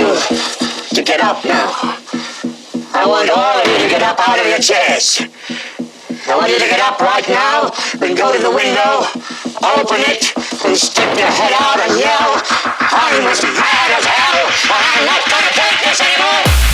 want you to get up now. I want all of you to get up out of your chairs. I want you to get up right now and go to the window, open it, and stick your head out and yell, I'm as mad as hell, and I'm not gonna take this anymore!